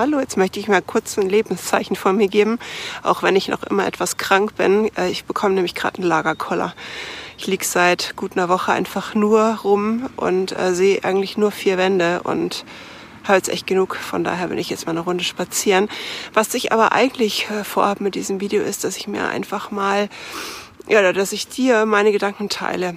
hallo, jetzt möchte ich mal kurz ein Lebenszeichen von mir geben, auch wenn ich noch immer etwas krank bin. Äh, ich bekomme nämlich gerade einen Lagerkoller. Ich liege seit gut einer Woche einfach nur rum und äh, sehe eigentlich nur vier Wände und habe jetzt echt genug. Von daher bin ich jetzt mal eine Runde spazieren. Was ich aber eigentlich äh, vorhabe mit diesem Video ist, dass ich mir einfach mal, ja, dass ich dir meine Gedanken teile.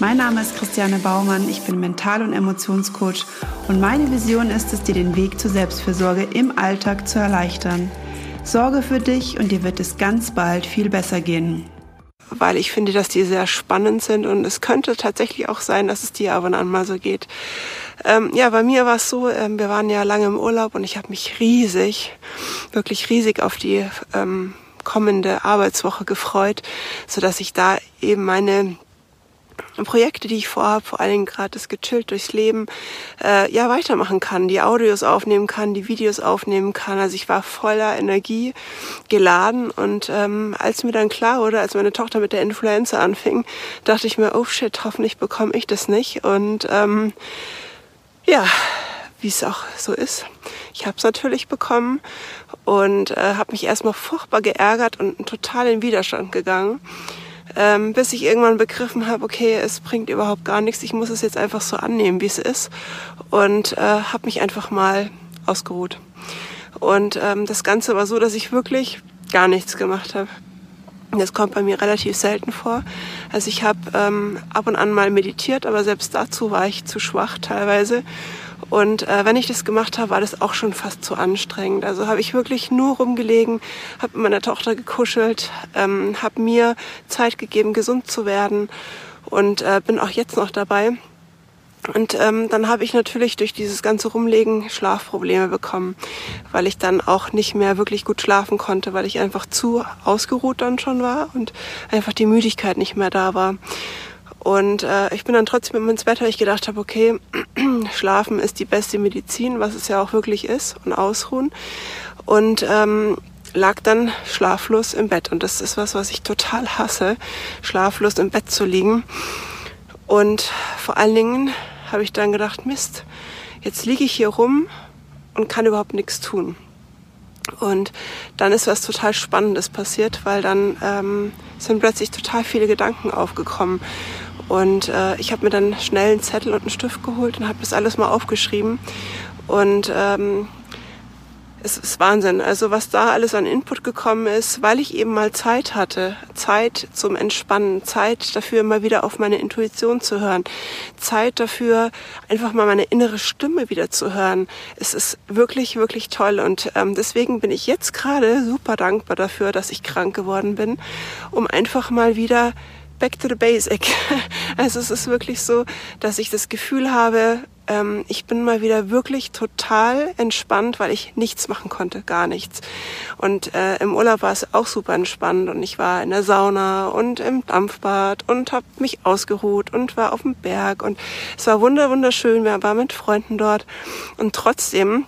Mein Name ist Christiane Baumann, ich bin Mental- und Emotionscoach und meine Vision ist es, dir den Weg zur Selbstfürsorge im Alltag zu erleichtern. Sorge für dich und dir wird es ganz bald viel besser gehen weil ich finde, dass die sehr spannend sind und es könnte tatsächlich auch sein, dass es dir ab und an mal so geht. Ähm, ja, bei mir war es so, ähm, wir waren ja lange im Urlaub und ich habe mich riesig, wirklich riesig auf die ähm, kommende Arbeitswoche gefreut, so dass ich da eben meine Projekte, die ich vorhabe, vor allen Dingen gerade das gechillt durchs Leben, äh, ja weitermachen kann, die Audios aufnehmen kann, die Videos aufnehmen kann. Also ich war voller Energie geladen und ähm, als mir dann klar wurde, als meine Tochter mit der Influenza anfing, dachte ich mir, oh shit, hoffentlich bekomme ich das nicht. Und ähm, ja, wie es auch so ist. Ich habe es natürlich bekommen und äh, habe mich erstmal furchtbar geärgert und total in Widerstand gegangen ähm, bis ich irgendwann begriffen habe, okay, es bringt überhaupt gar nichts, ich muss es jetzt einfach so annehmen, wie es ist und äh, habe mich einfach mal ausgeruht. Und ähm, das Ganze war so, dass ich wirklich gar nichts gemacht habe. Das kommt bei mir relativ selten vor. Also ich habe ähm, ab und an mal meditiert, aber selbst dazu war ich zu schwach teilweise. Und äh, wenn ich das gemacht habe, war das auch schon fast zu anstrengend. Also habe ich wirklich nur rumgelegen, habe mit meiner Tochter gekuschelt, ähm, habe mir Zeit gegeben, gesund zu werden und äh, bin auch jetzt noch dabei. Und ähm, dann habe ich natürlich durch dieses ganze Rumlegen Schlafprobleme bekommen, weil ich dann auch nicht mehr wirklich gut schlafen konnte, weil ich einfach zu ausgeruht dann schon war und einfach die Müdigkeit nicht mehr da war. Und äh, ich bin dann trotzdem immer ins Bett, weil ich gedacht habe, okay, Schlafen ist die beste Medizin, was es ja auch wirklich ist, und ausruhen. Und ähm, lag dann schlaflos im Bett. Und das ist was, was ich total hasse, schlaflos im Bett zu liegen. Und vor allen Dingen habe ich dann gedacht, Mist, jetzt liege ich hier rum und kann überhaupt nichts tun. Und dann ist was total Spannendes passiert, weil dann ähm, sind plötzlich total viele Gedanken aufgekommen. Und äh, ich habe mir dann schnell einen Zettel und einen Stift geholt und habe das alles mal aufgeschrieben. Und ähm, es ist Wahnsinn. Also was da alles an Input gekommen ist, weil ich eben mal Zeit hatte. Zeit zum Entspannen, Zeit dafür mal wieder auf meine Intuition zu hören, Zeit dafür einfach mal meine innere Stimme wieder zu hören. Es ist wirklich, wirklich toll und ähm, deswegen bin ich jetzt gerade super dankbar dafür, dass ich krank geworden bin, um einfach mal wieder back to the basic. Also es ist wirklich so, dass ich das Gefühl habe, ähm, ich bin mal wieder wirklich total entspannt, weil ich nichts machen konnte, gar nichts. Und äh, im Urlaub war es auch super entspannt und ich war in der Sauna und im Dampfbad und habe mich ausgeruht und war auf dem Berg und es war wunder wunderschön. Wir waren mit Freunden dort und trotzdem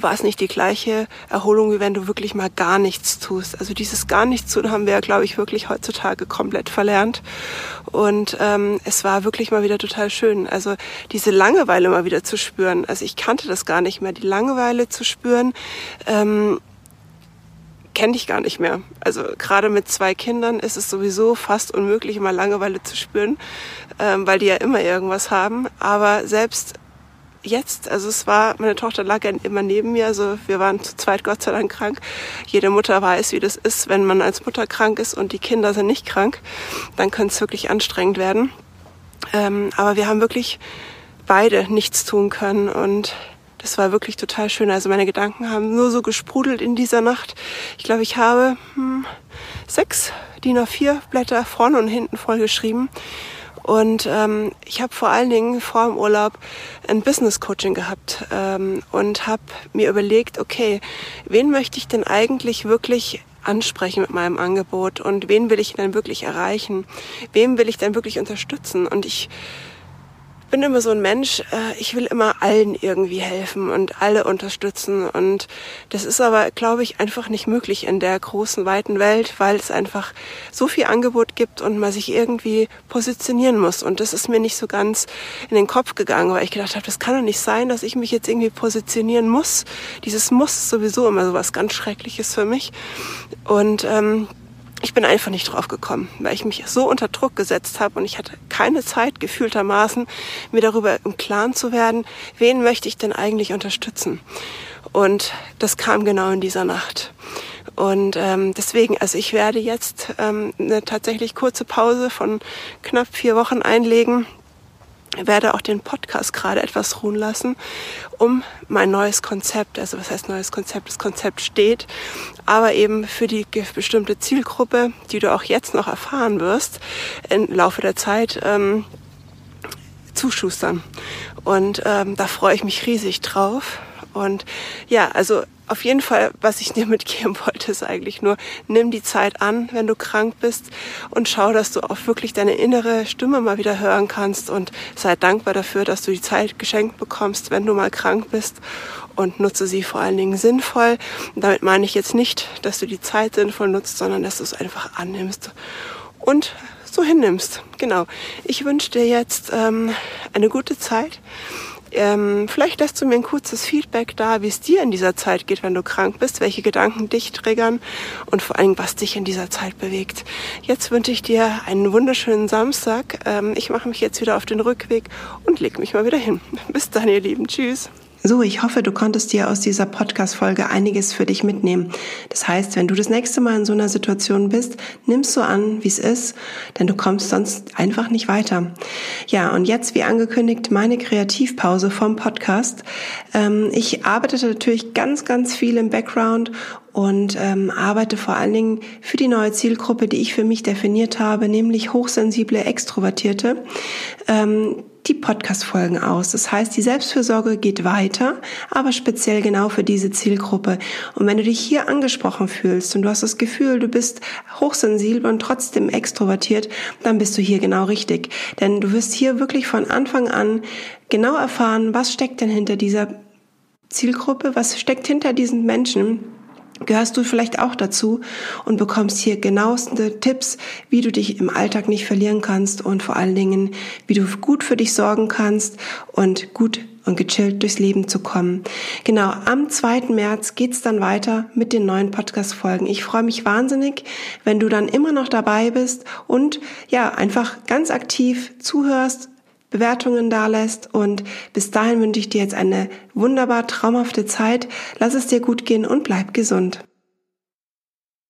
war es nicht die gleiche Erholung, wie wenn du wirklich mal gar nichts tust. Also dieses gar nichts tun haben wir, glaube ich, wirklich heutzutage komplett verlernt. Und ähm, es war wirklich mal wieder total schön. Also diese Langeweile mal wieder zu spüren. Also ich kannte das gar nicht mehr. Die Langeweile zu spüren, ähm, kenne ich gar nicht mehr. Also gerade mit zwei Kindern ist es sowieso fast unmöglich, mal Langeweile zu spüren, ähm, weil die ja immer irgendwas haben. Aber selbst jetzt, also es war, meine Tochter lag immer neben mir, also wir waren zu zweit Gott sei Dank krank. Jede Mutter weiß, wie das ist, wenn man als Mutter krank ist und die Kinder sind nicht krank, dann könnte es wirklich anstrengend werden. Ähm, aber wir haben wirklich beide nichts tun können und das war wirklich total schön. Also meine Gedanken haben nur so gesprudelt in dieser Nacht. Ich glaube, ich habe hm, sechs DIN A4 Blätter vorne und hinten voll geschrieben Und ähm, ich habe vor allen Dingen vor dem Urlaub ein Business Coaching gehabt ähm, und habe mir überlegt, okay, wen möchte ich denn eigentlich wirklich ansprechen mit meinem Angebot und wen will ich denn wirklich erreichen? Wem will ich denn wirklich unterstützen? Und ich bin immer so ein Mensch, äh, ich will immer allen irgendwie helfen und alle unterstützen. Und das ist aber, glaube ich, einfach nicht möglich in der großen, weiten Welt, weil es einfach so viel Angebot gibt und man sich irgendwie positionieren muss. Und das ist mir nicht so ganz in den Kopf gegangen, weil ich gedacht habe, das kann doch nicht sein, dass ich mich jetzt irgendwie positionieren muss. Dieses Muss ist sowieso immer so was ganz Schreckliches für mich. Und ähm, ich bin einfach nicht drauf gekommen, weil ich mich so unter Druck gesetzt habe und ich hatte keine Zeit gefühltermaßen, mir darüber im Klaren zu werden, wen möchte ich denn eigentlich unterstützen. Und das kam genau in dieser Nacht. Und ähm, deswegen, also ich werde jetzt ähm, eine tatsächlich kurze Pause von knapp vier Wochen einlegen, werde auch den Podcast gerade etwas ruhen lassen, um mein neues Konzept, also was heißt neues Konzept, das Konzept steht, aber eben für die bestimmte Zielgruppe, die du auch jetzt noch erfahren wirst, im Laufe der Zeit ähm, zuschustern. Und ähm, da freue ich mich riesig drauf. Und ja, also auf jeden Fall, was ich dir mitgeben wollte, ist eigentlich nur, nimm die Zeit an, wenn du krank bist und schau, dass du auch wirklich deine innere Stimme mal wieder hören kannst und sei dankbar dafür, dass du die Zeit geschenkt bekommst, wenn du mal krank bist und nutze sie vor allen Dingen sinnvoll. Damit meine ich jetzt nicht, dass du die Zeit sinnvoll nutzt, sondern dass du es einfach annimmst und so hinnimmst. Genau. Ich wünsche dir jetzt ähm, eine gute Zeit. Ähm, vielleicht lässt du mir ein kurzes Feedback da, wie es dir in dieser Zeit geht, wenn du krank bist, welche Gedanken dich triggern und vor allem, was dich in dieser Zeit bewegt. Jetzt wünsche ich dir einen wunderschönen Samstag. Ähm, ich mache mich jetzt wieder auf den Rückweg und leg mich mal wieder hin. Bis dann, ihr Lieben. Tschüss. So, ich hoffe, du konntest dir aus dieser Podcast-Folge einiges für dich mitnehmen. Das heißt, wenn du das nächste Mal in so einer Situation bist, nimmst du an, wie es ist, denn du kommst sonst einfach nicht weiter. Ja, und jetzt, wie angekündigt, meine Kreativpause vom Podcast. Ähm, ich arbeitete natürlich ganz, ganz viel im Background und ähm, arbeite vor allen Dingen für die neue Zielgruppe, die ich für mich definiert habe, nämlich hochsensible Extrovertierte. Ähm, die Podcast-Folgen aus. Das heißt, die Selbstfürsorge geht weiter, aber speziell genau für diese Zielgruppe. Und wenn du dich hier angesprochen fühlst und du hast das Gefühl, du bist hochsensibel und trotzdem extrovertiert, dann bist du hier genau richtig. Denn du wirst hier wirklich von Anfang an genau erfahren, was steckt denn hinter dieser Zielgruppe, was steckt hinter diesen Menschen gehörst du vielleicht auch dazu und bekommst hier genaueste Tipps, wie du dich im Alltag nicht verlieren kannst und vor allen Dingen, wie du gut für dich sorgen kannst und gut und gechillt durchs Leben zu kommen. Genau, am 2. März geht's dann weiter mit den neuen Podcast-Folgen. Ich freue mich wahnsinnig, wenn du dann immer noch dabei bist und ja, einfach ganz aktiv zuhörst, Bewertungen dalässt. Und bis dahin wünsche ich dir jetzt eine wunderbar traumhafte Zeit. Lass es dir gut gehen und bleib gesund.